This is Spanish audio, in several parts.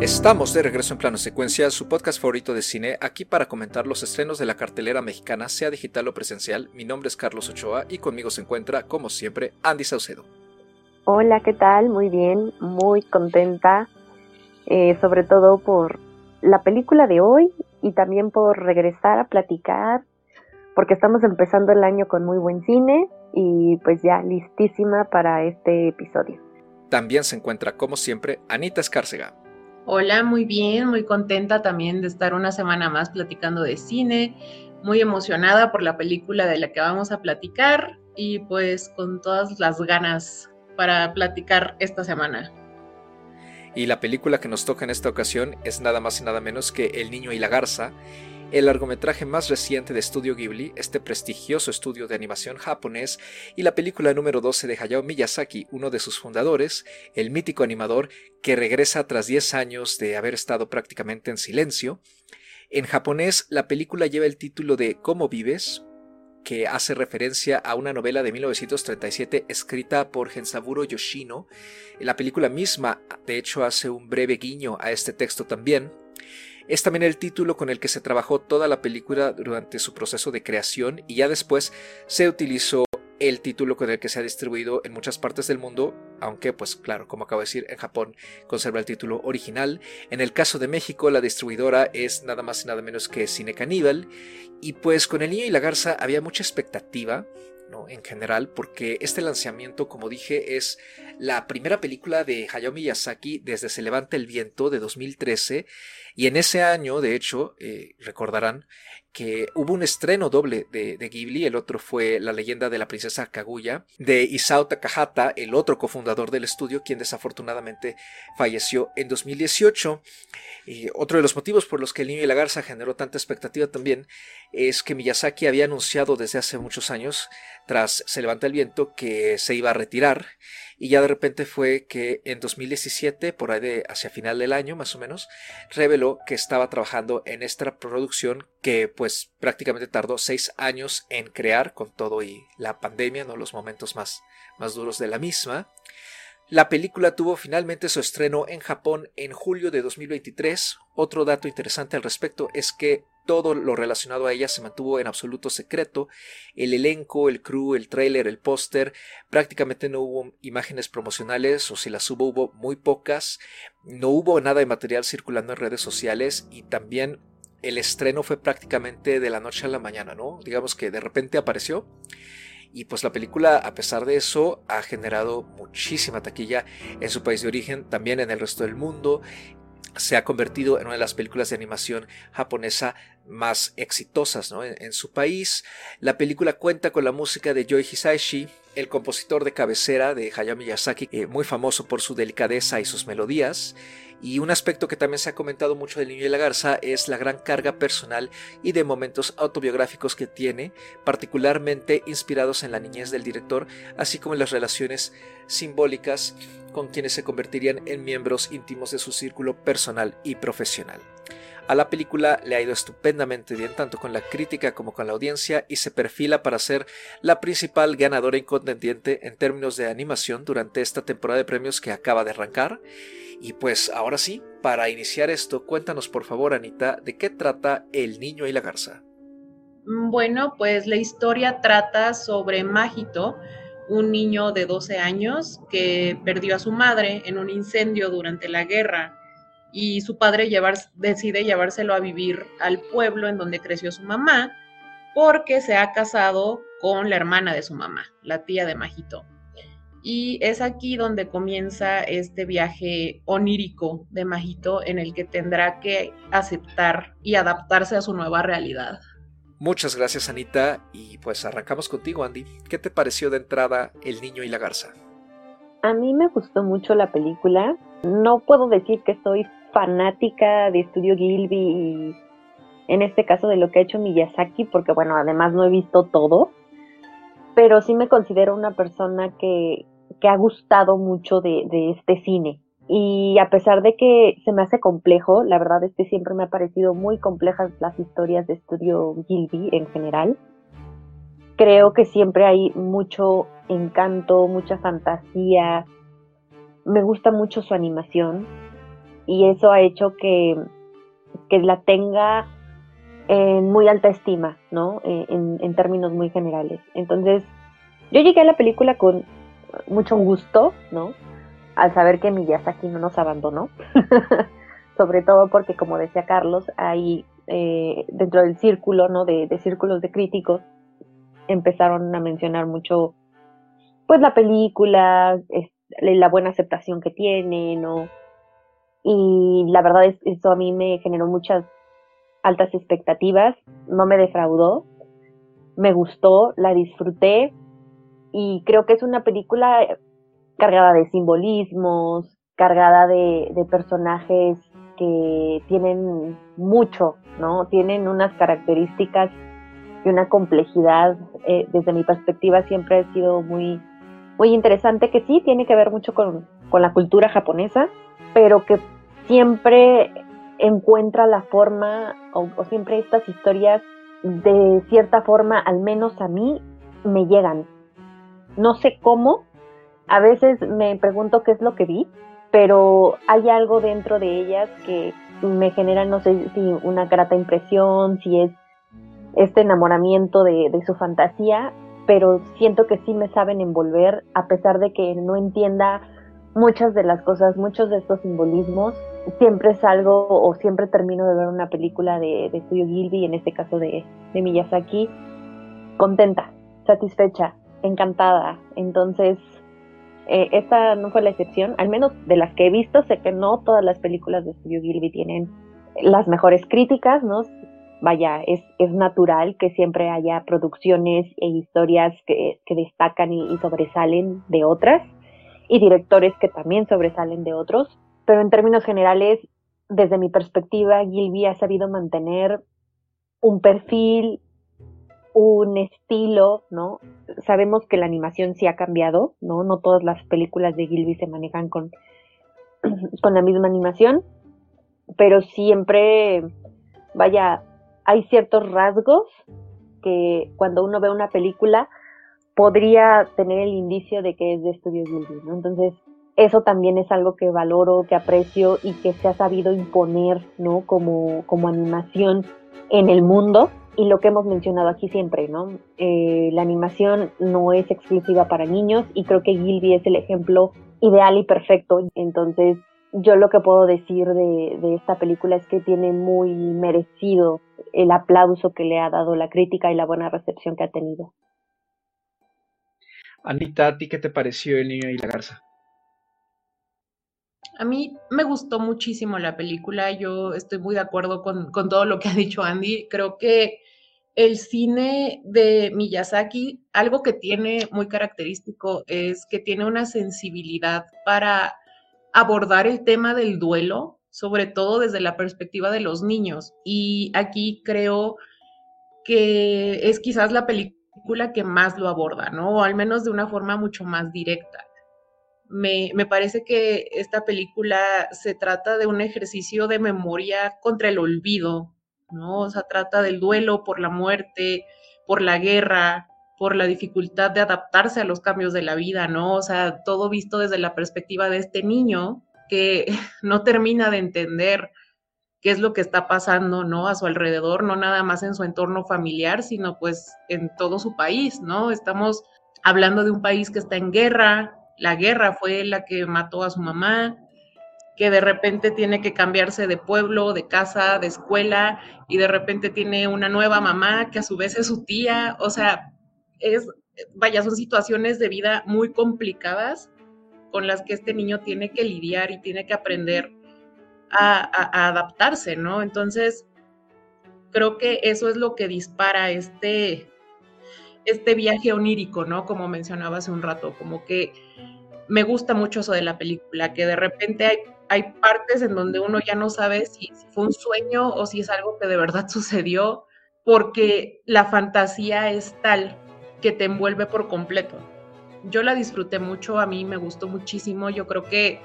Estamos de regreso en Plano Secuencia, su podcast favorito de cine, aquí para comentar los estrenos de la cartelera mexicana, sea digital o presencial. Mi nombre es Carlos Ochoa y conmigo se encuentra, como siempre, Andy Saucedo. Hola, ¿qué tal? Muy bien, muy contenta, eh, sobre todo por la película de hoy y también por regresar a platicar, porque estamos empezando el año con muy buen cine y pues ya listísima para este episodio. También se encuentra, como siempre, Anita Escárcega. Hola, muy bien, muy contenta también de estar una semana más platicando de cine, muy emocionada por la película de la que vamos a platicar y pues con todas las ganas para platicar esta semana. Y la película que nos toca en esta ocasión es nada más y nada menos que El Niño y la Garza, el largometraje más reciente de Estudio Ghibli, este prestigioso estudio de animación japonés, y la película número 12 de Hayao Miyazaki, uno de sus fundadores, el mítico animador que regresa tras 10 años de haber estado prácticamente en silencio. En japonés, la película lleva el título de ¿Cómo vives? que hace referencia a una novela de 1937 escrita por Gensaburo Yoshino. La película misma, de hecho, hace un breve guiño a este texto también. Es también el título con el que se trabajó toda la película durante su proceso de creación y ya después se utilizó el título con el que se ha distribuido en muchas partes del mundo, aunque pues claro, como acabo de decir, en Japón conserva el título original. En el caso de México, la distribuidora es nada más y nada menos que Cine Caníbal, y pues con El Niño y la Garza había mucha expectativa, En general, porque este lanzamiento, como dije, es la primera película de Hayao Miyazaki desde Se levanta el viento de 2013 y en ese año, de hecho, eh, recordarán que hubo un estreno doble de, Ghibli, el otro fue La leyenda de la princesa Kaguya, de Isao Takahata, el otro cofundador del estudio, quien desafortunadamente falleció en 2018. Y otro de los motivos por los que El niño y la garza generó tanta expectativa también es que Miyazaki había anunciado desde hace muchos años, tras Se levanta el viento, que se iba a retirar y ya de repente fue que en 2017, por ahí de hacia final del año más o menos, reveló que estaba trabajando en esta producción que pues prácticamente tardó seis años en crear con todo y la pandemia, ¿no? los momentos más, más duros de la misma. La película tuvo finalmente su estreno en Japón en julio de 2023. Otro dato interesante al respecto es que todo lo relacionado a ella se mantuvo en absoluto secreto. El elenco, el crew, el trailer, el póster, prácticamente no hubo imágenes promocionales o si las hubo hubo muy pocas. No hubo nada de material circulando en redes sociales y también el estreno fue prácticamente de la noche a la mañana, ¿no? Digamos que de repente apareció. Y pues la película, a pesar de eso, ha generado muchísima taquilla en su país de origen, también en el resto del mundo se ha convertido en una de las películas de animación japonesa más exitosas en, su país. La película cuenta con la música de Joe Hisaishi, el compositor de cabecera de Hayao Miyazaki, eh, muy famoso por su delicadeza y sus melodías. Y un aspecto que también se ha comentado mucho del Niño y la Garza es la gran carga personal y de momentos autobiográficos que tiene, particularmente inspirados en la niñez del director, así como en las relaciones simbólicas con quienes se convertirían en miembros íntimos de su círculo personal y profesional. A la película le ha ido estupendamente bien tanto con la crítica como con la audiencia y se perfila para ser la principal ganadora incontendiente en términos de animación durante esta temporada de premios que acaba de arrancar. Y pues ahora sí, para iniciar esto, cuéntanos por favor Anita de qué trata El Niño y la Garza. Bueno, pues la historia trata sobre Mágito, un niño de 12 años que perdió a su madre en un incendio durante la guerra y su padre decide llevárselo a vivir al pueblo en donde creció su mamá porque se ha casado con la hermana de su mamá, la tía de Majito. Y es aquí donde comienza este viaje onírico de Majito en el que tendrá que aceptar y adaptarse a su nueva realidad. Muchas gracias Anita y pues arrancamos contigo Andy. ¿Qué te pareció de entrada El Niño y la Garza? A mí me gustó mucho la película. No puedo decir que soy fanática de Estudio Gilby y en este caso de lo que ha hecho Miyazaki, porque bueno, además no he visto todo, pero sí me considero una persona que, que ha gustado mucho de, de este cine. Y a pesar de que se me hace complejo, la verdad es que siempre me ha parecido muy complejas las historias de estudio Gilby en general. Creo que siempre hay mucho encanto, mucha fantasía. Me gusta mucho su animación. Y eso ha hecho que, que la tenga en muy alta estima, ¿no? Eh, en, en, términos muy generales. Entonces, yo llegué a la película con mucho gusto, ¿no? Al saber que Miyazaki no nos abandonó, sobre todo porque, como decía Carlos, hay eh, dentro del círculo, ¿no? De, de, círculos de críticos, empezaron a mencionar mucho, pues, la película, la buena aceptación que tiene, ¿no? Y la verdad es eso a mí me generó muchas altas expectativas, no me defraudó, me gustó, la disfruté y creo que es una película cargada de simbolismos, cargada de, de personajes que tienen mucho, ¿no? Tienen unas características y una complejidad, eh, desde mi perspectiva siempre ha sido muy, muy interesante, que sí tiene que ver mucho con, con la cultura japonesa, pero que siempre encuentra la forma, o, siempre estas historias, de cierta forma, al menos a mí, me llegan. No sé cómo, a veces me pregunto qué es lo que vi, pero hay algo dentro de ellas que me genera, no sé si una grata impresión, si es este enamoramiento de, de su fantasía, pero siento que sí me saben envolver, a pesar de que no entienda muchas de las cosas, muchos de estos simbolismos, siempre salgo o siempre termino de ver una película de, de Studio Gilby, en este caso de, de Miyazaki, contenta, satisfecha, encantada. Entonces, eh, esta no fue la excepción, al menos de las que he visto, sé que no todas las películas de Studio Gilby tienen las mejores críticas, ¿no? Vaya, es, es natural que siempre haya producciones e historias que, que destacan y, y sobresalen de otras, y directores que también sobresalen de otros, pero en términos generales, desde mi perspectiva, Gilby ha sabido mantener un perfil, un estilo, ¿no? Sabemos que la animación sí ha cambiado, ¿no? No todas las películas de Gilby se manejan con, con la misma animación, pero siempre, vaya, hay ciertos rasgos que cuando uno ve una película podría tener el indicio de que es de Estudios Gilby, ¿no? Entonces, eso también es algo que valoro, que aprecio y que se ha sabido imponer, ¿no? Como, como animación en el mundo y lo que hemos mencionado aquí siempre, ¿no? Eh, la animación no es exclusiva para niños y creo que Gilby es el ejemplo ideal y perfecto. Entonces, yo lo que puedo decir de, de esta película es que tiene muy merecido el aplauso que le ha dado la crítica y la buena recepción que ha tenido. Anita, ¿a ti qué te pareció El niño y la garza? A mí me gustó muchísimo la película, yo estoy muy de acuerdo con, con, todo lo que ha dicho Andy. Creo que el cine de Miyazaki, algo que tiene muy característico es que tiene una sensibilidad para abordar el tema del duelo, sobre todo desde la perspectiva de los niños. Y aquí creo que es quizás la película que más lo aborda, ¿no? O al menos de una forma mucho más directa. Me, me, parece que esta película se trata de un ejercicio de memoria contra el olvido, ¿no? O sea, trata del duelo por la muerte, por la guerra, por la dificultad de adaptarse a los cambios de la vida, ¿no? O sea, todo visto desde la perspectiva de este niño que no termina de entender qué es lo que está pasando, ¿no? A su alrededor, no nada más en su entorno familiar, sino pues en todo su país, ¿no? Estamos hablando de un país que está en guerra, la guerra fue la que mató a su mamá, que de repente tiene que cambiarse de pueblo, de casa, de escuela, y de repente tiene una nueva mamá que a su vez es su tía, o sea, es, vaya, son situaciones de vida muy complicadas con las que este niño tiene que lidiar y tiene que aprender a, adaptarse, ¿no? Entonces, creo que eso es lo que dispara este, este viaje onírico, ¿no? Como mencionaba hace un rato, como que me gusta mucho eso de la película, que de repente hay, hay partes en donde uno ya no sabe si, si, fue un sueño o si es algo que de verdad sucedió, porque la fantasía es tal que te envuelve por completo. Yo la disfruté mucho, a mí me gustó muchísimo, yo creo que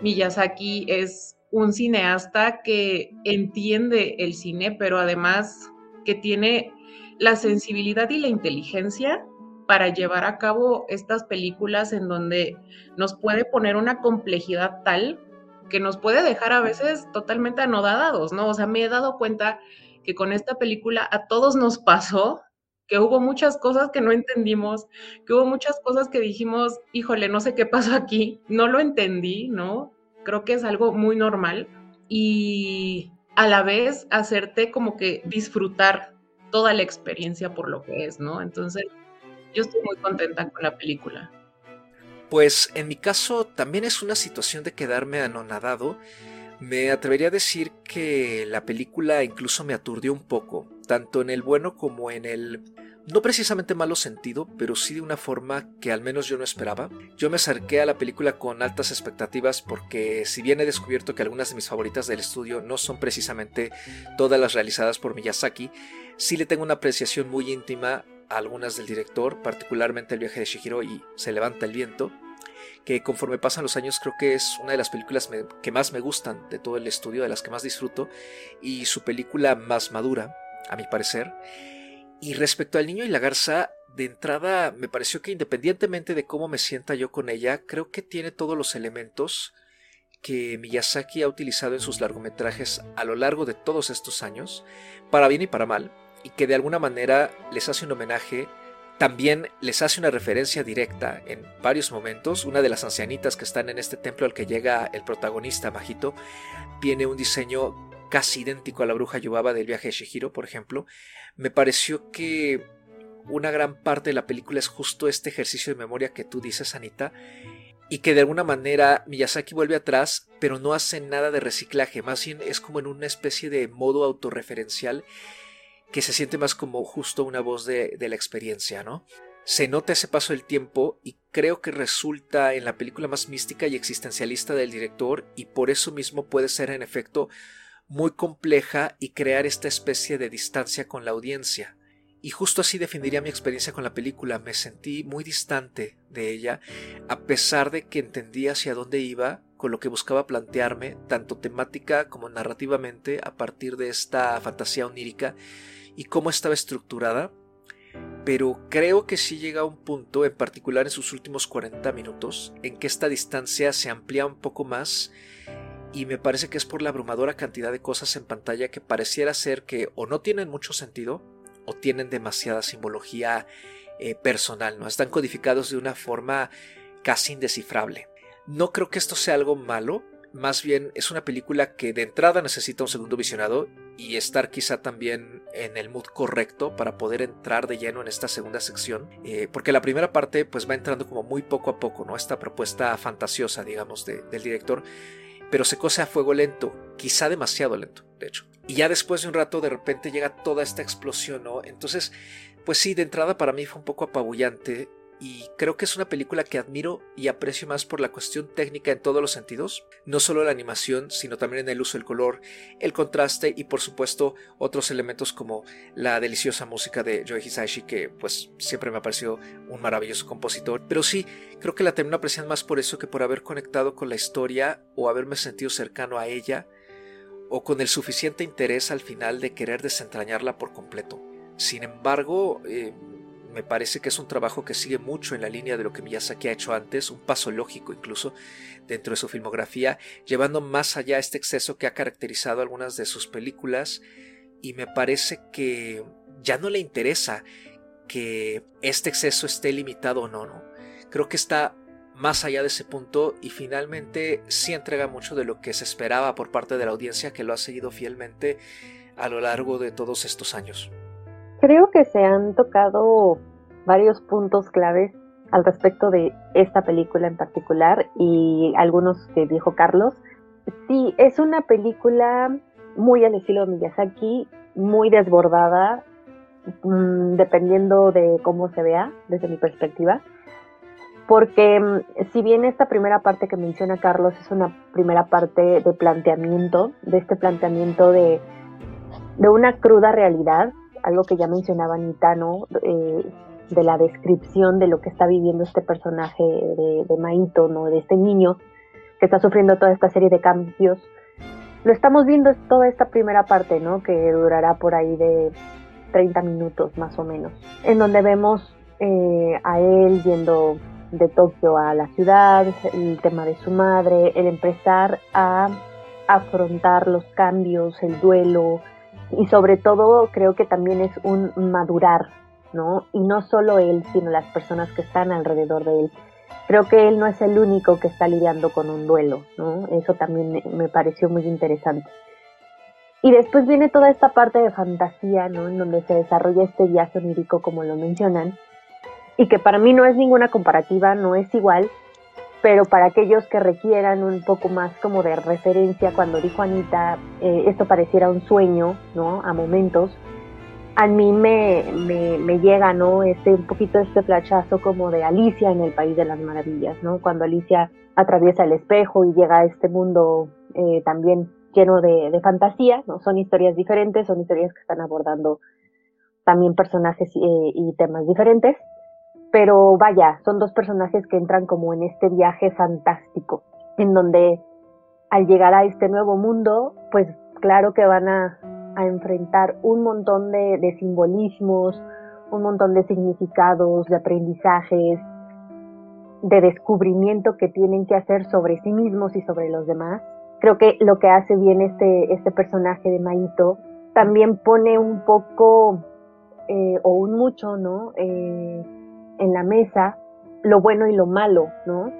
Miyazaki es un cineasta que entiende el cine, pero además que tiene la sensibilidad y la inteligencia para llevar a cabo estas películas en donde nos puede poner una complejidad tal que nos puede dejar a veces totalmente anodadados, ¿no? O sea, me he dado cuenta que con esta película a todos nos pasó que hubo muchas cosas que no entendimos, que hubo muchas cosas que dijimos, híjole, no sé qué pasó aquí, no lo entendí, ¿no? Creo que es algo muy normal y a la vez hacerte como que disfrutar toda la experiencia por lo que es, ¿no? Entonces, yo estoy muy contenta con la película. Pues en mi caso también es una situación de quedarme anonadado. Me atrevería a decir que la película incluso me aturdió un poco, tanto en el bueno como en el no precisamente malo sentido, pero sí de una forma que al menos yo no esperaba. Yo me acerqué a la película con altas expectativas porque si bien he descubierto que algunas de mis favoritas del estudio no son precisamente todas las realizadas por Miyazaki, sí le tengo una apreciación muy íntima a algunas del director, particularmente el viaje de Shihiro y Se levanta el viento, que conforme pasan los años creo que es una de las películas que más me gustan de todo el estudio, de las que más disfruto, y su película más madura, a mi parecer. Y respecto al niño y la garza, de entrada me pareció que independientemente de cómo me sienta yo con ella, creo que tiene todos los elementos que Miyazaki ha utilizado en sus largometrajes a lo largo de todos estos años, para bien y para mal, y que de alguna manera les hace un homenaje, también les hace una referencia directa en varios momentos. Una de las ancianitas que están en este templo al que llega el protagonista, Majito, tiene un diseño casi idéntico a la bruja Yubaba del viaje de Shihiro, por ejemplo, me pareció que una gran parte de la película es justo este ejercicio de memoria que tú dices, Anita, y que de alguna manera Miyazaki vuelve atrás, pero no hace nada de reciclaje, más bien es como en una especie de modo autorreferencial que se siente más como justo una voz de, de la experiencia, ¿no? Se nota ese paso del tiempo y creo que resulta en la película más mística y existencialista del director y por eso mismo puede ser en efecto muy compleja y crear esta especie de distancia con la audiencia. Y justo así definiría mi experiencia con la película. Me sentí muy distante de ella, a pesar de que entendí hacia dónde iba con lo que buscaba plantearme, tanto temática como narrativamente, a partir de esta fantasía onírica y cómo estaba estructurada. Pero creo que sí llega a un punto, en particular en sus últimos 40 minutos, en que esta distancia se amplía un poco más y me parece que es por la abrumadora cantidad de cosas en pantalla que pareciera ser que o no tienen mucho sentido o tienen demasiada simbología eh, personal, ¿no? Están codificados de una forma casi indescifrable. No creo que esto sea algo malo, más bien es una película que de entrada necesita un segundo visionado y estar quizá también en el mood correcto para poder entrar de lleno en esta segunda sección, eh, porque la primera parte pues va entrando como muy poco a poco, ¿no? Esta propuesta fantasiosa, digamos, del director pero se cose a fuego lento, quizá demasiado lento, de hecho. Y ya después de un rato de repente llega toda esta explosión, ¿no? Entonces, pues sí, de entrada para mí fue un poco apabullante y creo que es una película que admiro y aprecio más por la cuestión técnica en todos los sentidos, no solo la animación, sino también en el uso del color, el contraste y por supuesto otros elementos como la deliciosa música de Joe Hisaishi que pues siempre me ha parecido un maravilloso compositor, pero sí, creo que la termino apreciando más por eso que por haber conectado con la historia o haberme sentido cercano a ella o con el suficiente interés al final de querer desentrañarla por completo. Sin embargo, eh, me parece que es un trabajo que sigue mucho en la línea de lo que Miyazaki ha hecho antes, un paso lógico incluso dentro de su filmografía, llevando más allá este exceso que ha caracterizado algunas de sus películas y me parece que ya no le interesa que este exceso esté limitado o no, no. Creo que está más allá de ese punto y finalmente sí entrega mucho de lo que se esperaba por parte de la audiencia que lo ha seguido fielmente a lo largo de todos estos años. Creo que se han tocado varios puntos claves al respecto de esta película en particular y algunos que dijo Carlos. Sí, es una película muy al estilo de Miyazaki, muy desbordada, mm, dependiendo de cómo se vea desde mi perspectiva. Porque mm, si bien esta primera parte que menciona Carlos es una primera parte de planteamiento, de este planteamiento de, de una cruda realidad, algo que ya mencionaba Anita, ¿no? Eh, de la descripción de lo que está viviendo este personaje de, de Maito, ¿no? De este niño que está sufriendo toda esta serie de cambios. Lo estamos viendo toda esta primera parte, ¿no? Que durará por ahí de 30 minutos más o menos, en donde vemos eh, a él yendo de Tokio a la ciudad, el tema de su madre, el empezar a afrontar los cambios, el duelo y sobre todo creo que también es un madurar, ¿no? Y no solo él, sino las personas que están alrededor de él. Creo que él no es el único que está lidiando con un duelo, ¿no? Eso también me pareció muy interesante. Y después viene toda esta parte de fantasía, ¿no? En donde se desarrolla este viaje onírico, como lo mencionan, y que para mí no es ninguna comparativa, no es igual, pero para aquellos que requieran un poco más como de referencia, cuando dijo Anita, eh, esto pareciera un sueño, ¿no? A momentos, a mí me, me, llega, ¿no? Este, un poquito este flachazo como de Alicia en el País de las Maravillas, ¿no? Cuando Alicia atraviesa el espejo y llega a este mundo eh, también lleno de, de, fantasía, ¿no? Son historias diferentes, son historias que están abordando también personajes eh, y temas diferentes, pero vaya, son dos personajes que entran como en este viaje fantástico, en donde al llegar a este nuevo mundo, pues claro que van a, enfrentar un montón de, de, simbolismos, un montón de significados, de aprendizajes, de descubrimiento que tienen que hacer sobre sí mismos y sobre los demás. Creo que lo que hace bien este, este personaje de Maito también pone un poco eh, o un mucho, ¿no? Eh, en la mesa lo bueno y lo malo, ¿no?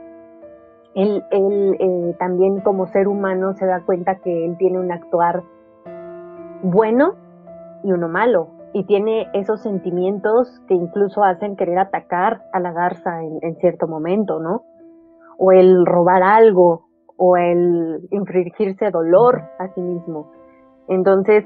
Él, él eh, también como ser humano se da cuenta que él tiene un actuar bueno y uno malo, y tiene esos sentimientos que incluso hacen querer atacar a la garza en, en cierto momento, ¿no? O el robar algo, o el infringirse dolor a sí mismo. Entonces,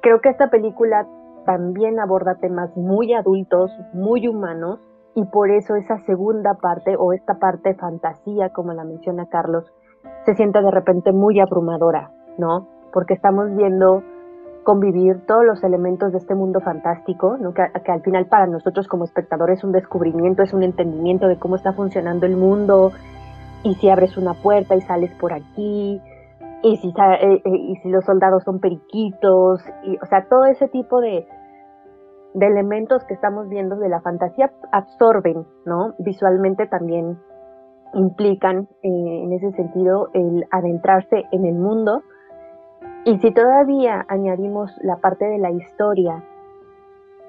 creo que esta película también aborda temas muy adultos, muy humanos, y por eso esa segunda parte o esta parte fantasía, como la menciona Carlos, se siente de repente muy abrumadora, ¿no? Porque estamos viendo convivir todos los elementos de este mundo fantástico, ¿no? que, al final para nosotros como espectadores es un descubrimiento, es un entendimiento de cómo está funcionando el mundo, y si abres una puerta y sales por aquí, y si, eh, eh, y si los soldados son periquitos, y, o sea, todo ese tipo de, de elementos que estamos viendo de la fantasía absorben, ¿no? Visualmente también implican eh, en ese sentido el adentrarse en el mundo. Y si todavía añadimos la parte de la historia,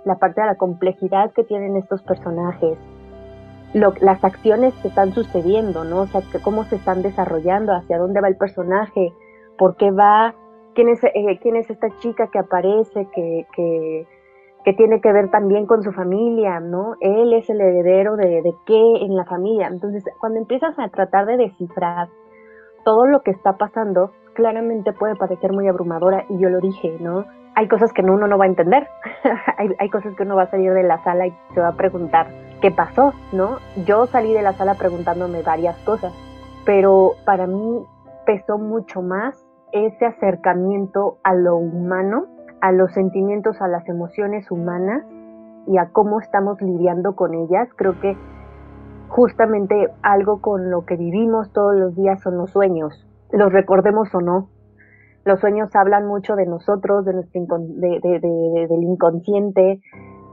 la parte de la complejidad que tienen estos personajes, las acciones que están sucediendo, ¿no? O sea, cómo se están desarrollando, hacia dónde va el personaje, por qué va, quién es, eh, quién es esta chica que aparece, que, que que tiene que ver también con su familia, ¿no? Él es el heredero de, de qué en la familia. Entonces, cuando empiezas a tratar de descifrar todo lo que está pasando, claramente puede parecer muy abrumadora y yo lo dije, ¿no? Hay cosas que uno no va a entender, hay, hay cosas que uno va a salir de la sala y se va a preguntar, ¿qué pasó? ¿No? Yo salí de la sala preguntándome varias cosas, pero para mí pesó mucho más ese acercamiento a lo humano a los sentimientos, a las emociones humanas y a cómo estamos lidiando con ellas. Creo que justamente algo con lo que vivimos todos los días son los sueños, los recordemos o no. Los sueños hablan mucho de nosotros, de nuestro del inconsciente,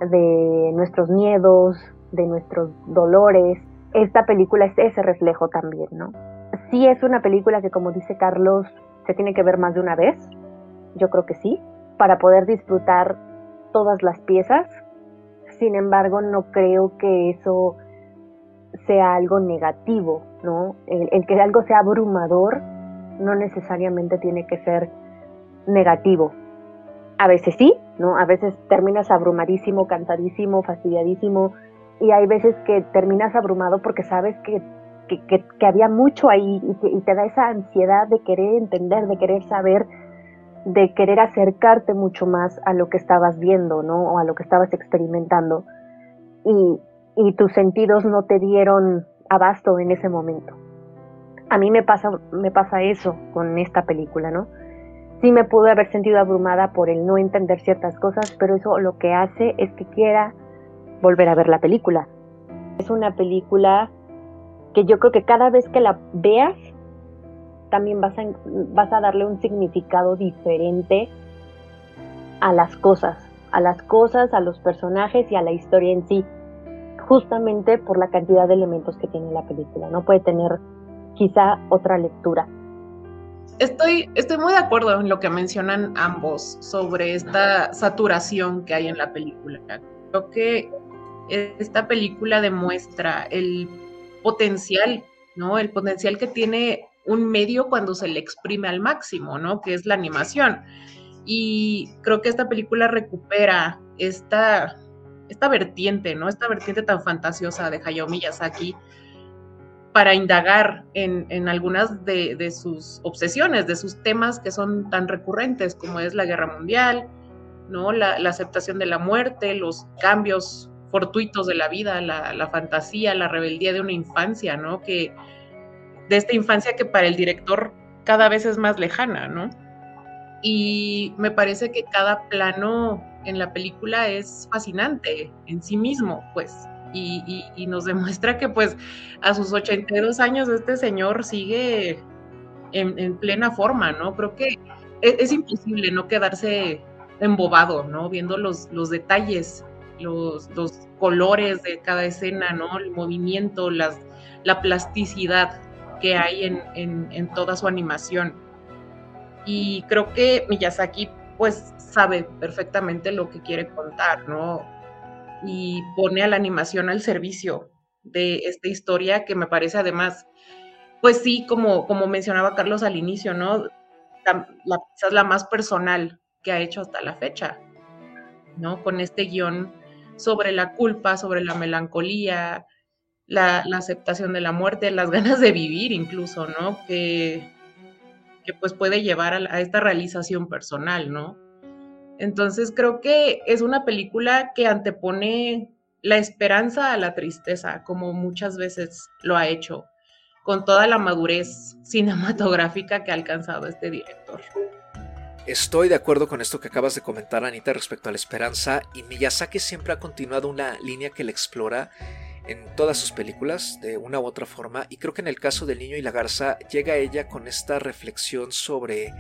de nuestros miedos, de nuestros dolores. Esta película es ese reflejo también, ¿no? Sí es una película que, como dice Carlos, se tiene que ver más de una vez. Yo creo que sí para poder disfrutar todas las piezas. Sin embargo, no creo que eso sea algo negativo, ¿no? El, que algo sea abrumador no necesariamente tiene que ser negativo. A veces sí, ¿no? A veces terminas abrumadísimo, cansadísimo, fastidiadísimo, y hay veces que terminas abrumado porque sabes que, había mucho ahí y te da esa ansiedad de querer entender, de querer saber, de querer acercarte mucho más a lo que estabas viendo, ¿no? O a lo que estabas experimentando. Y, tus sentidos no te dieron abasto en ese momento. A mí me pasa, me pasa eso con esta película, ¿no? Sí me pude haber sentido abrumada por el no entender ciertas cosas, pero eso lo que hace es que quiera volver a ver la película. Es una película que yo creo que cada vez que la veas también vas a, vas a darle un significado diferente a las cosas, a las cosas, a los personajes y a la historia en sí. justamente por la cantidad de elementos que tiene la película. No puede tener quizá otra lectura. Estoy, estoy muy de acuerdo en lo que mencionan ambos sobre esta saturación que hay en la película. Creo que esta película demuestra el potencial, ¿no? El potencial que tiene un medio cuando se le exprime al máximo, ¿no? Que es la animación. Y creo que esta película recupera esta, esta vertiente, ¿no? Esta vertiente tan fantasiosa de Hayao Miyazaki para indagar en, algunas de, sus obsesiones, de sus temas que son tan recurrentes como es la guerra mundial, ¿no? La, aceptación de la muerte, los cambios fortuitos de la vida, la, la, fantasía, la rebeldía de una infancia, ¿no? Que de esta infancia que para el director cada vez es más lejana, ¿no? Y me parece que cada plano en la película es fascinante en sí mismo, pues, y, nos demuestra que pues a sus 82 años este señor sigue en, plena forma, ¿no? Creo que es, es, imposible no quedarse embobado, ¿no? Viendo los, los detalles, los, los colores de cada escena, ¿no? El movimiento, las, la plasticidad que hay en, toda su animación. Y creo que Miyazaki pues sabe perfectamente lo que quiere contar, ¿no? y pone a la animación al servicio de esta historia que me parece además, pues sí, como, como mencionaba Carlos al inicio, ¿no? La, quizás la más personal que ha hecho hasta la fecha, ¿no? Con este guion sobre la culpa, sobre la melancolía, la, aceptación de la muerte, las ganas de vivir incluso, ¿no? Que, que pues puede llevar a esta realización personal, ¿no? Entonces creo que es una película que antepone la esperanza a la tristeza, como muchas veces lo ha hecho, con toda la madurez cinematográfica que ha alcanzado este director. Estoy de acuerdo con esto que acabas de comentar, Anita, respecto a la esperanza, y Miyazaki siempre ha continuado una línea que le explora en todas sus películas, de una u otra forma, y creo que en el caso del niño y la garza llega ella con esta reflexión sobre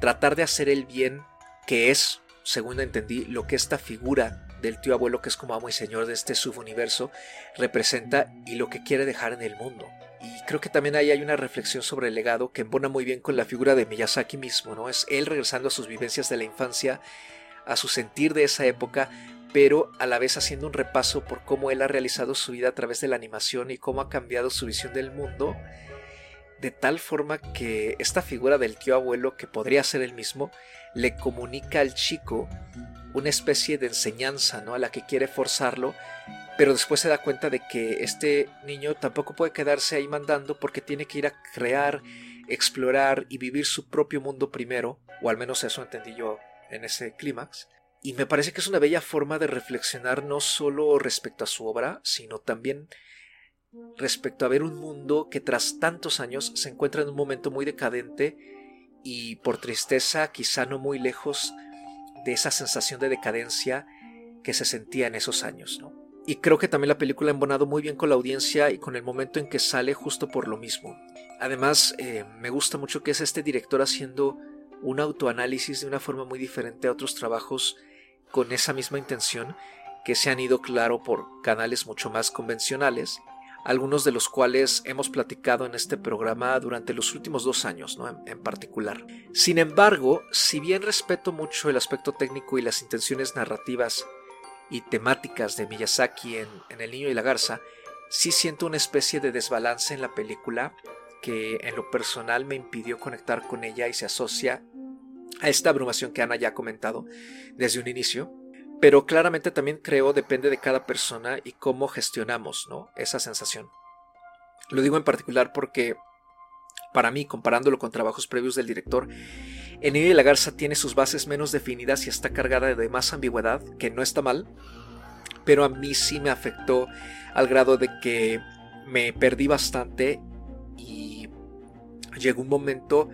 tratar de hacer el bien que es, según entendí, lo que esta figura del tío abuelo, que es como amo y señor de este subuniverso, representa y lo que quiere dejar en el mundo. Y creo que también ahí hay una reflexión sobre el legado que embona muy bien con la figura de Miyazaki mismo, ¿no? Es él regresando a sus vivencias de la infancia, a su sentir de esa época, pero a la vez haciendo un repaso por cómo él ha realizado su vida a través de la animación y cómo ha cambiado su visión del mundo, de tal forma que esta figura del tío abuelo, que podría ser el mismo, le comunica al chico una especie de enseñanza, ¿no? A la que quiere forzarlo, pero después se da cuenta de que este niño tampoco puede quedarse ahí mandando porque tiene que ir a crear, explorar y vivir su propio mundo primero, o al menos eso entendí yo en ese clímax. Y me parece que es una bella forma de reflexionar no solo respecto a su obra, sino también respecto a ver un mundo que tras tantos años se encuentra en un momento muy decadente y por tristeza quizá no muy lejos de esa sensación de decadencia que se sentía en esos años, ¿no? Y creo que también la película ha embonado muy bien con la audiencia y con el momento en que sale justo por lo mismo. Además, eh, me gusta mucho que es este director haciendo un autoanálisis de una forma muy diferente a otros trabajos con esa misma intención que se han ido claro por canales mucho más convencionales algunos de los cuales hemos platicado en este programa durante los últimos dos años, ¿no? en, particular. Sin embargo, si bien respeto mucho el aspecto técnico y las intenciones narrativas y temáticas de Miyazaki en, El Niño y la Garza, sí siento una especie de desbalance en la película que en lo personal me impidió conectar con ella y se asocia a esta abrumación que Ana ya ha comentado desde un inicio, pero claramente también creo depende de cada persona y cómo gestionamos ¿no? esa sensación. Lo digo en particular porque para mí, comparándolo con trabajos previos del director, En y la Garza tiene sus bases menos definidas y está cargada de más ambigüedad, que no está mal, pero a mí sí me afectó al grado de que me perdí bastante y llegó un momento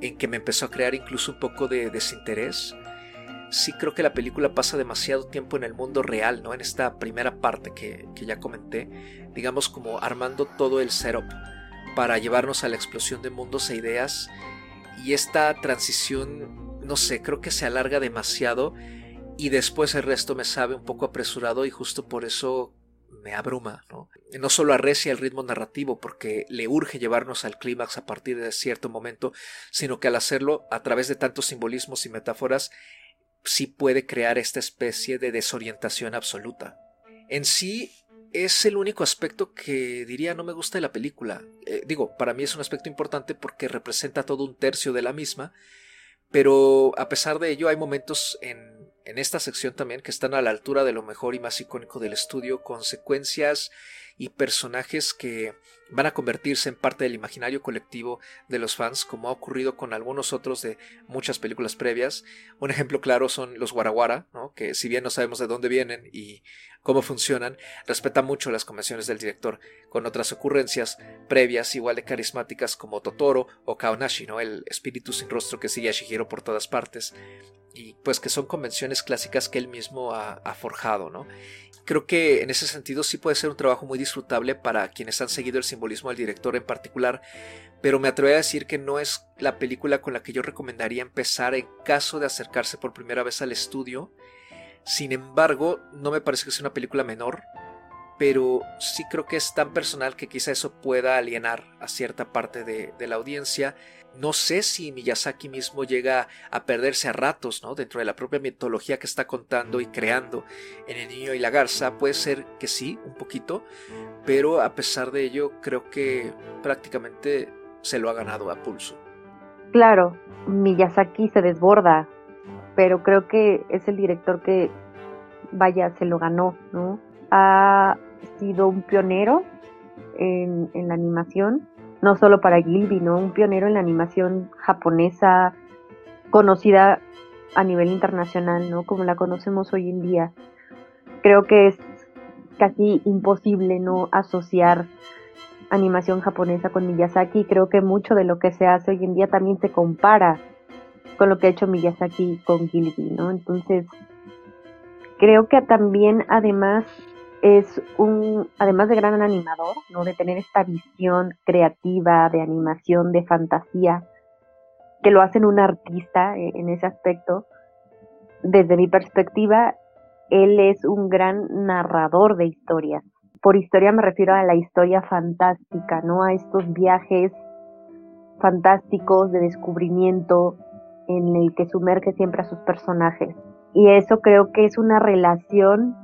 en que me empezó a crear incluso un poco de desinterés sí creo que la película pasa demasiado tiempo en el mundo real, ¿no? En esta primera parte que, ya comenté, digamos como armando todo el setup para llevarnos a la explosión de mundos e ideas. Y esta transición, no sé, creo que se alarga demasiado y después el resto me sabe un poco apresurado y justo por eso me abruma, ¿no? No solo arrecia el ritmo narrativo porque le urge llevarnos al clímax a partir de cierto momento, sino que al hacerlo a través de tantos simbolismos y metáforas, sí puede crear esta especie de desorientación absoluta. En sí, es el único aspecto que diría no me gusta de la película. Eh, digo, para mí es un aspecto importante porque representa todo un tercio de la misma, pero a pesar de ello hay momentos en en esta sección también que están a la altura de lo mejor y más icónico del estudio, con secuencias y personajes que van a convertirse en parte del imaginario colectivo de los fans, como ha ocurrido con algunos otros de muchas películas previas. Un ejemplo claro son los Guaraguara, que si bien no sabemos de dónde vienen y cómo funcionan, respetan mucho las convenciones del director, con otras ocurrencias previas igual de carismáticas como Totoro o Kaonashi, ¿no? el espíritu sin rostro que sigue a Shihiro por todas partes y pues que son convenciones clásicas que él mismo ha, forjado, ¿no? Creo que en ese sentido sí puede ser un trabajo muy disfrutable para quienes han seguido el simbolismo del director en particular, pero me atrevo a decir que no es la película con la que yo recomendaría empezar en caso de acercarse por primera vez al estudio. Sin embargo, no me parece que sea una película menor, pero sí creo que es tan personal que quizá eso pueda alienar a cierta parte de, la audiencia no sé si Miyazaki mismo llega a perderse a ratos, ¿no? Dentro de la propia mitología que está contando y creando en El Niño y la Garza, puede ser que sí, un poquito, pero a pesar de ello, creo que prácticamente se lo ha ganado a pulso. Claro, Miyazaki se desborda, pero creo que es el director que, vaya, se lo ganó, ¿no? Ha sido un pionero en, la animación no solo para Gilby, ¿no? Un pionero en la animación japonesa conocida a nivel internacional, ¿no? Como la conocemos hoy en día. Creo que es casi imposible no asociar animación japonesa con Miyazaki. Creo que mucho de lo que se hace hoy en día también se compara con lo que ha hecho Miyazaki con Gilby, ¿no? Entonces, creo que también además es un, además de gran animador, ¿no? De tener esta visión creativa, de animación, de fantasía, que lo hacen un artista eh, en ese aspecto. Desde mi perspectiva, él es un gran narrador de historias. Por historia me refiero a la historia fantástica, ¿no? A estos viajes fantásticos de descubrimiento en el que sumerge siempre a sus personajes. Y eso creo que es una relación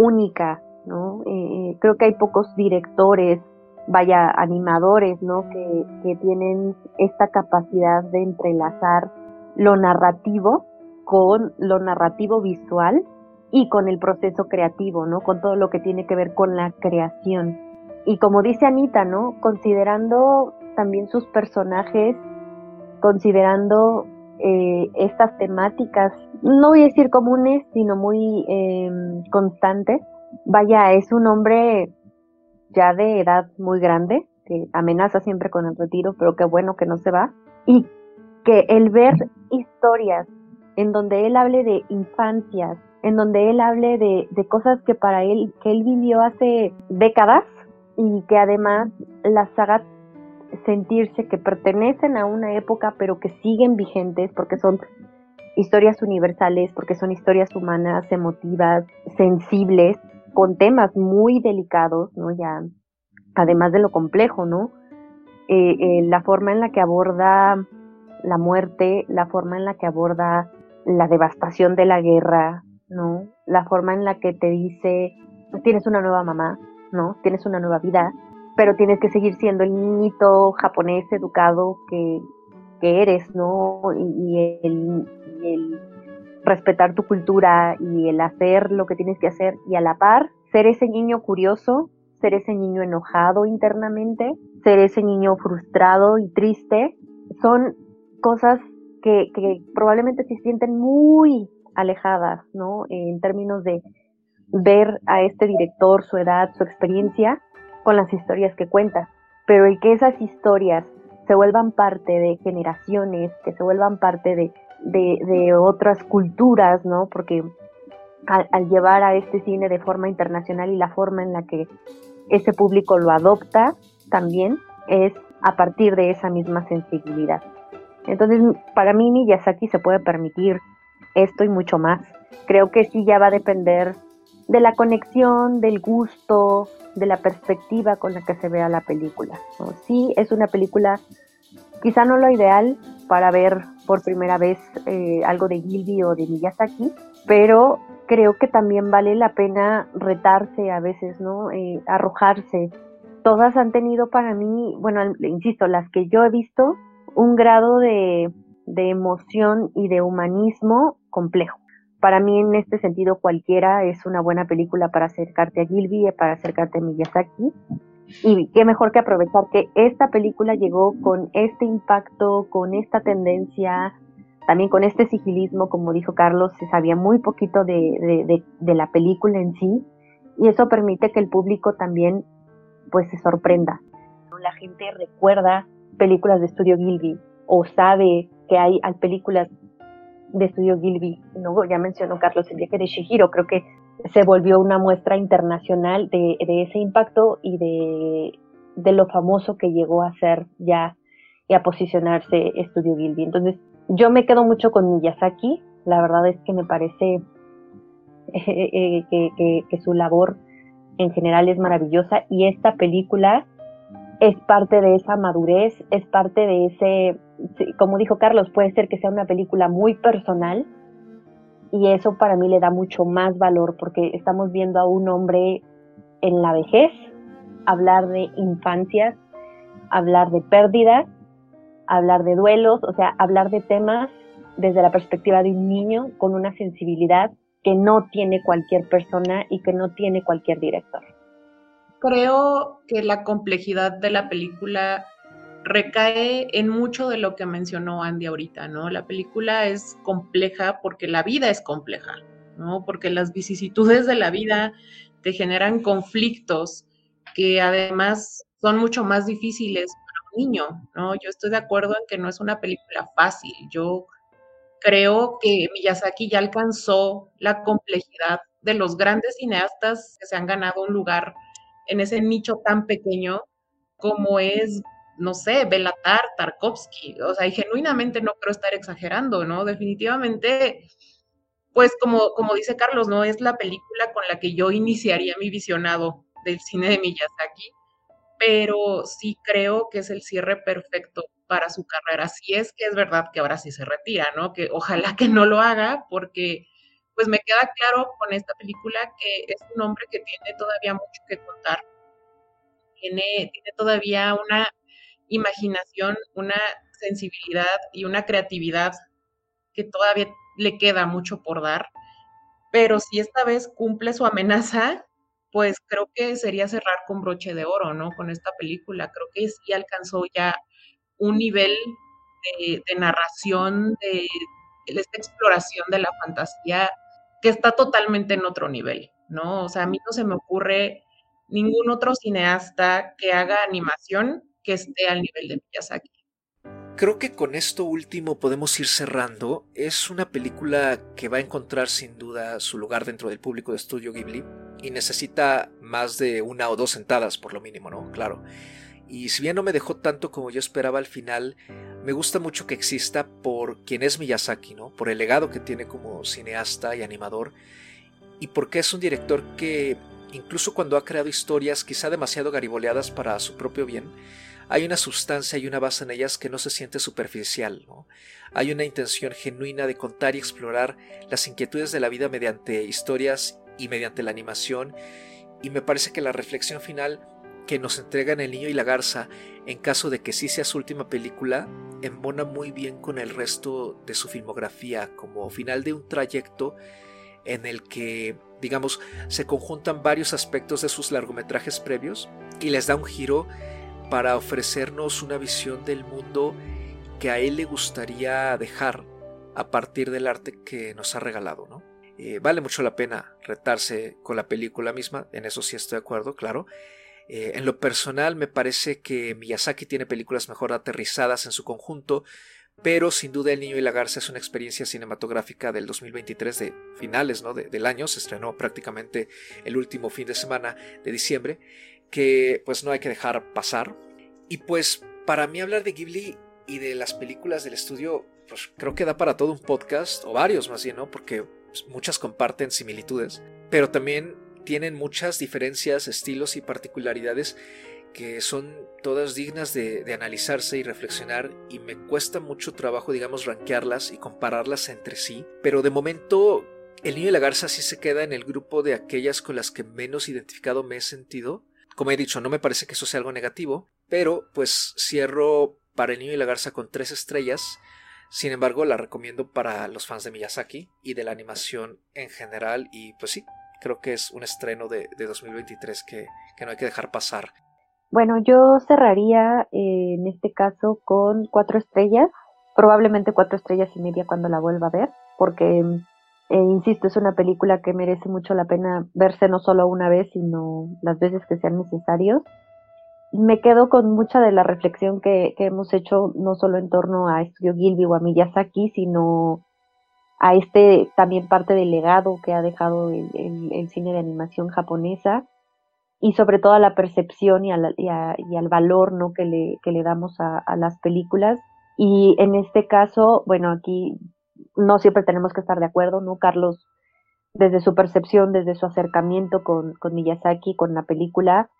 única, ¿no? Eh, creo que hay pocos directores, vaya, animadores, ¿no? Que, que tienen esta capacidad de entrelazar lo narrativo con lo narrativo visual y con el proceso creativo, ¿no? Con todo lo que tiene que ver con la creación. Y como dice Anita, ¿no? Considerando también sus personajes, considerando eh, estas temáticas, no voy a decir comunes, sino muy em, constantes. Vaya, es un hombre ya de edad muy grande, que amenaza siempre con el retiro, pero qué bueno que no se va. Y que el ver historias en donde él hable de infancias, en donde él hable de, de cosas que para él, que él vivió hace décadas y que además las haga sentirse que pertenecen a una época pero que siguen vigentes porque son historias universales, porque son historias humanas, emotivas, sensibles, con temas muy delicados, ¿no? Ya, además de lo complejo, ¿no? Eh, eh, la forma en la que aborda la muerte, la forma en la que aborda la devastación de la guerra, ¿no? La forma en la que te dice, tienes una nueva mamá, ¿no? Tienes una nueva vida, pero tienes que seguir siendo el niñito japonés educado que, eres, ¿no? Y, el, respetar tu cultura y el hacer lo que tienes que hacer y a la par ser ese niño curioso, ser ese niño enojado internamente, ser ese niño frustrado y triste, son cosas que, que probablemente se sienten muy alejadas, ¿no? En términos de ver a este director, su edad, su experiencia, con las historias que cuenta, pero el que esas historias se vuelvan parte de generaciones, que se vuelvan parte de, de, otras culturas, ¿no? Porque al, llevar a este cine de forma internacional y la forma en la que ese público lo adopta también es a partir de esa misma sensibilidad. Entonces, para mí Miyazaki se puede permitir esto y mucho más. Creo que sí ya va a depender de la conexión, del gusto, de la perspectiva con la que se vea la película. Sí, es una película quizá no lo ideal para ver por primera vez eh, algo de Gilby o de Miyazaki, pero creo que también vale la pena retarse a veces, ¿no? Eh, arrojarse. Todas han tenido para mí, bueno, insisto, las que yo he visto, un grado de, de emoción y de humanismo complejo. Para mí, en este sentido, cualquiera es una buena película para acercarte a Gilby, para acercarte a Miyazaki. Y qué mejor que aprovechar que esta película llegó con este impacto, con esta tendencia, también con este sigilismo, como dijo Carlos, se sabía muy poquito de, la película en sí, y eso permite que el público también pues se sorprenda. La gente recuerda películas de Estudio Gilby o sabe que hay películas de Estudio Gilby. ¿no? Ya mencionó Carlos el viaje de Shihiro, creo que se volvió una muestra internacional de, de ese impacto y de, de, lo famoso que llegó a ser ya y a posicionarse Estudio Gilby. Entonces, yo me quedo mucho con Miyazaki, la verdad es que me parece eh, eh, que, su labor en general es maravillosa y esta película es parte de esa madurez, es parte de ese, como dijo Carlos, puede ser que sea una película muy personal y eso para mí le da mucho más valor porque estamos viendo a un hombre en la vejez hablar de infancias, hablar de pérdidas hablar de duelos, o sea, hablar de temas desde la perspectiva de un niño con una sensibilidad que no tiene cualquier persona y que no tiene cualquier director. Creo que la complejidad de la película recae en mucho de lo que mencionó Andy ahorita, ¿no? La película es compleja porque la vida es compleja, ¿no? Porque las vicisitudes de la vida te generan conflictos que además son mucho más difíciles niño, ¿no? Yo estoy de acuerdo en que no es una película fácil. Yo creo que Miyazaki ya alcanzó la complejidad de los grandes cineastas que se han ganado un lugar en ese nicho tan pequeño como es, no sé, Belatar, Tarkovsky. O sea, y genuinamente no creo estar exagerando, ¿no? Definitivamente, pues como, como dice Carlos, no es la película con la que yo iniciaría mi visionado del cine de Miyazaki pero sí creo que es el cierre perfecto para su carrera. Si es que es verdad que ahora sí se retira, ¿no? Que ojalá que no lo haga, porque pues me queda claro con esta película que es un hombre que tiene todavía mucho que contar. Tiene, tiene todavía una imaginación, una sensibilidad y una creatividad que todavía le queda mucho por dar. Pero si esta vez cumple su amenaza, pues creo que sería cerrar con broche de oro, ¿no? Con esta película. Creo que sí alcanzó ya un nivel de, narración, de, esta exploración de la fantasía que está totalmente en otro nivel, ¿no? O sea, a mí no se me ocurre ningún otro cineasta que haga animación que esté al nivel de Miyazaki. Creo que con esto último podemos ir cerrando. Es una película que va a encontrar sin duda su lugar dentro del público de estudio Ghibli y necesita más de una o dos sentadas por lo mínimo, ¿no? Claro. Y si bien no me dejó tanto como yo esperaba al final, me gusta mucho que exista por quien es Miyazaki, ¿no? Por el legado que tiene como cineasta y animador y porque es un director que incluso cuando ha creado historias quizá demasiado gariboleadas para su propio bien, hay una sustancia y una base en ellas que no se siente superficial. Hay una intención genuina de contar y explorar las inquietudes de la vida mediante historias y mediante la animación. Y me parece que la reflexión final que nos entregan El Niño y la Garza, en caso de que sí sea su última película, embona muy bien con el resto de su filmografía, como final de un trayecto en el que, digamos, se conjuntan varios aspectos de sus largometrajes previos y les da un giro para ofrecernos una visión del mundo que a él le gustaría dejar a partir del arte que nos ha regalado, ¿no? Eh, vale mucho la pena retarse con la película misma, en eso sí estoy de acuerdo, claro. Eh, en lo personal me parece que Miyazaki tiene películas mejor aterrizadas en su conjunto, pero sin duda El Niño y la Garza es una experiencia cinematográfica del 2023 de finales ¿no? del año, se estrenó prácticamente el último fin de semana de diciembre que pues no hay que dejar pasar. Y pues para mí hablar de Ghibli y de las películas del estudio, pues creo que da para todo un podcast, o varios más bien, ¿no? Porque pues, muchas comparten similitudes. pero también tienen muchas diferencias, estilos y particularidades que son todas dignas de, analizarse y reflexionar y me cuesta mucho trabajo, digamos, rankearlas y compararlas entre sí, pero de momento el niño y la garza sí se queda en el grupo de aquellas con las que menos identificado me he sentido. Como he dicho, no me parece que eso sea algo negativo, pero pues cierro para el niño y la garza con tres estrellas. Sin embargo, la recomiendo para los fans de Miyazaki y de la animación en general y pues sí, creo que es un estreno de, de 2023 que, que no hay que dejar pasar. Bueno, yo cerraría eh, en este caso con cuatro estrellas, probablemente cuatro estrellas y media cuando la vuelva a ver, porque, eh, insisto, es una película que merece mucho la pena verse no solo una vez, sino las veces que sean necesarios. Me quedo con mucha de la reflexión que, que hemos hecho, no solo en torno a Estudio Gilby o a Miyazaki, sino a este también parte del legado que ha dejado el, el cine de animación japonesa y sobre todo a la percepción y, y, y al valor ¿no? que, le, que le damos a, a, las películas. Y en este caso, bueno, aquí no siempre tenemos que estar de acuerdo, ¿no? Carlos, desde su percepción, desde su acercamiento con, con Miyazaki, con la película,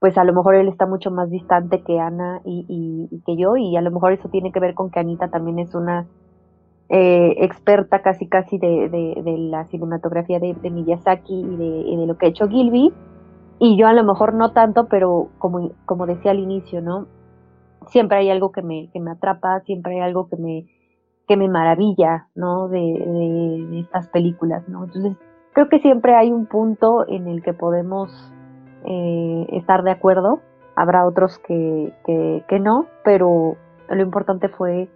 pues a lo mejor él está mucho más distante que Ana y, y, que yo, y a lo mejor eso tiene que ver con que Anita también es una eh, experta casi casi de, de, la cinematografía de, de Miyazaki y de, y de lo que ha hecho Gilby, y yo a lo mejor no tanto, pero como, como decía al inicio, ¿no? Siempre hay algo que me, que me atrapa, siempre hay algo que me, que me maravilla, ¿no? De, estas películas, ¿no? Entonces, creo que siempre hay un punto en el que podemos eh, estar de acuerdo. Habrá otros que, que, que no, pero lo importante fue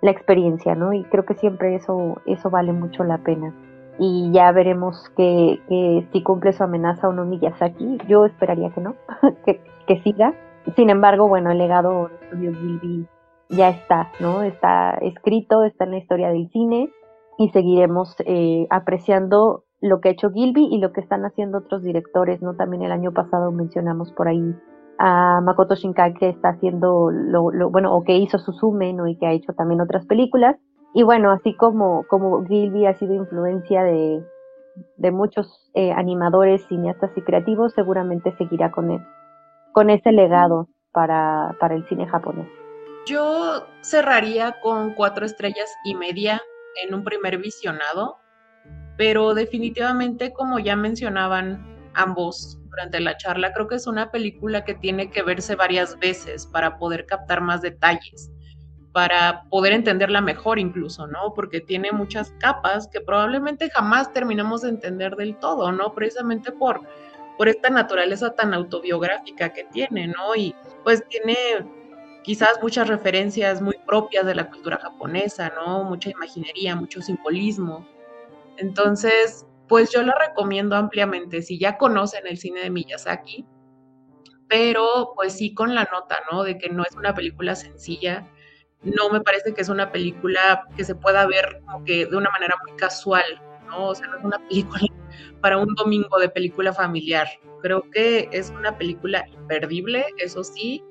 la experiencia, ¿no? Y creo que siempre eso, eso vale mucho la pena y ya veremos que, que, si cumple su amenaza o no Miyazaki. Yo esperaría que no, que, que, siga. Sin embargo, bueno, el legado de Studio Gilby ya está, ¿no? Está escrito, está en la historia del cine y seguiremos eh, apreciando lo que ha hecho Gilby y lo que están haciendo otros directores, ¿no? También el año pasado mencionamos por ahí a Makoto Shinkai que está haciendo lo, lo bueno, o que hizo Suzume, ¿no? Y que ha hecho también otras películas y bueno, así como, como Gilby ha sido influencia de, de muchos eh, animadores, cineastas y creativos, seguramente seguirá con, con ese legado para, para el cine japonés. Yo cerraría con cuatro estrellas y media en un primer visionado, pero definitivamente, como ya mencionaban ambos durante la charla, creo que es una película que tiene que verse varias veces para poder captar más detalles para poder entenderla mejor incluso, ¿no? Porque tiene muchas capas que probablemente jamás terminamos de entender del todo, ¿no? Precisamente por, por esta naturaleza tan autobiográfica que tiene, ¿no? Y pues tiene quizás muchas referencias muy propias de la cultura japonesa, ¿no? Mucha imaginería, mucho simbolismo. Entonces, pues yo la recomiendo ampliamente si ya conocen el cine de Miyazaki, pero pues sí con la nota, ¿no? De que no es una película sencilla, no me parece que es una película que se pueda ver como que de una manera muy casual, ¿no? O sea, no es una película para un domingo de película familiar. Creo que es una película imperdible, eso sí.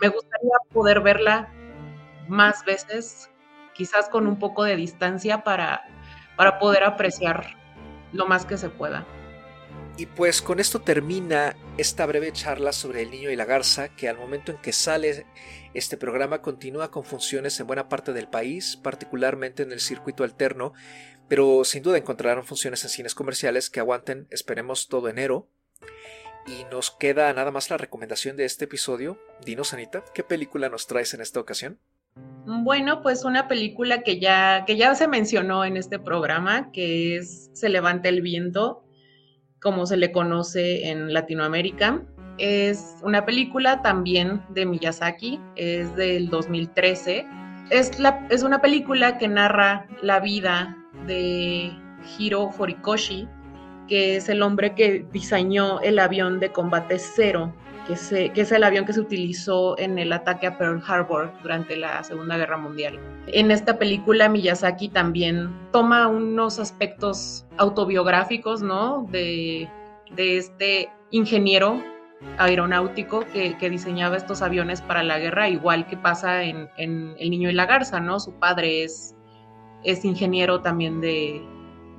Me gustaría poder verla más veces, quizás con un poco de distancia para, para poder apreciar lo más que se pueda. Y pues con esto termina esta breve charla sobre el niño y la garza, que al momento en que sale este programa continúa con funciones en buena parte del país, particularmente en el circuito alterno, pero sin duda encontrarán funciones en cines comerciales que aguanten, esperemos, todo enero. Y nos queda nada más la recomendación de este episodio. Dinos, Anita, ¿qué película nos traes en esta ocasión? Bueno, pues una película que ya, que ya se mencionó en este programa, que es Se levanta el viento, como se le conoce en Latinoamérica. Es una película también de Miyazaki, es del 2013. Es, es una película que narra la vida de Hiro Horikoshi, que es el hombre que diseñó el avión de combate cero que, es el avión que se utilizó en el ataque a Pearl Harbor durante la Segunda Guerra Mundial. En esta película Miyazaki también toma unos aspectos autobiográficos, ¿no? De, este ingeniero aeronáutico que, diseñaba estos aviones para la guerra, igual que pasa en, El Niño y la Garza, ¿no? Su padre es ingeniero también de,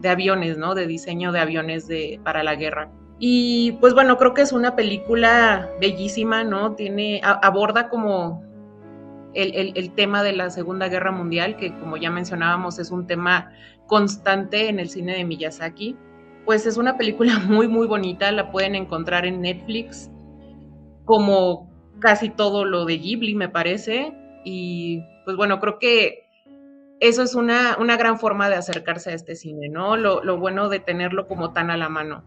aviones, ¿no? De diseño de aviones de, para la guerra. Y pues bueno, creo que es una película bellísima, ¿no? Tiene, aborda como el, el, tema de la Segunda Guerra Mundial, que como ya mencionábamos es un tema constante en el cine de Miyazaki. Pues es una película muy, muy bonita, la pueden encontrar en Netflix, como casi todo lo de Ghibli, me parece. Y pues bueno, creo que eso es una, una gran forma de acercarse a este cine, ¿no? Lo, lo bueno de tenerlo como tan a la mano.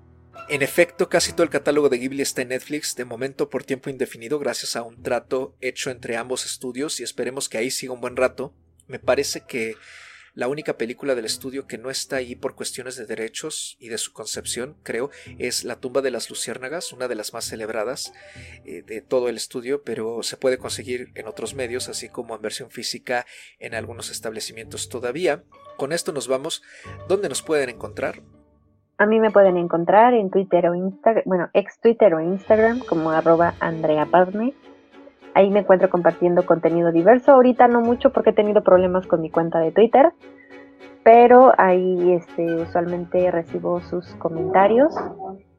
En efecto, casi todo el catálogo de Ghibli está en Netflix, de momento por tiempo indefinido, gracias a un trato hecho entre ambos estudios y esperemos que ahí siga un buen rato. Me parece que la única película del estudio que no está ahí por cuestiones de derechos y de su concepción, creo, es La tumba de las luciérnagas, una de las más celebradas eh, de todo el estudio, pero se puede conseguir en otros medios, así como en versión física en algunos establecimientos todavía. Con esto nos vamos. ¿Dónde nos pueden encontrar? A mí me pueden encontrar en Twitter o Instagram, bueno, ex Twitter o Instagram como arroba Andrea Ahí me encuentro compartiendo contenido diverso. Ahorita no mucho porque he tenido problemas con mi cuenta de Twitter, pero ahí este, usualmente recibo sus comentarios.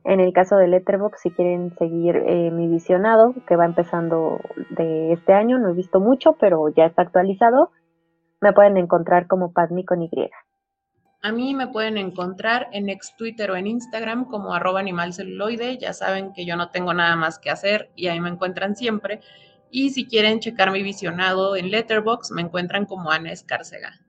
En el caso de Letterboxd, si quieren seguir eh, mi visionado, que va empezando de este año, no he visto mucho, pero ya está actualizado, me pueden encontrar como Padmi con Y. A mí me pueden encontrar en ex Twitter o en Instagram como arroba animalceluloide. Ya saben que yo no tengo nada más que hacer y ahí me encuentran siempre. Y si quieren checar mi visionado en Letterbox, me encuentran como Ana Escárcega.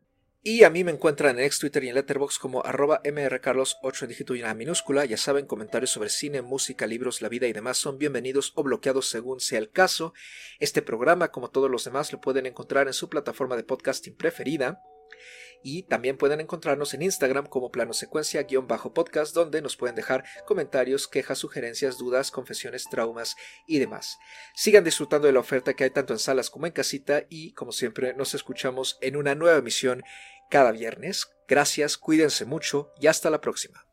Y a mí me encuentran en ex Twitter y en Letterbox como arroba mrcarlos8 en dígito y minúscula. Ya saben, comentarios sobre cine, música, libros, la vida y demás son bienvenidos o bloqueados según sea el caso. Este programa, como todos los demás, lo pueden encontrar en su plataforma de podcasting preferida. Y también pueden encontrarnos en Instagram como plano secuencia-podcast, donde nos pueden dejar comentarios, quejas, sugerencias, dudas, confesiones, traumas y demás. Sigan disfrutando de la oferta que hay tanto en salas como en casita y, como siempre, nos escuchamos en una nueva emisión cada viernes. Gracias, cuídense mucho y hasta la próxima.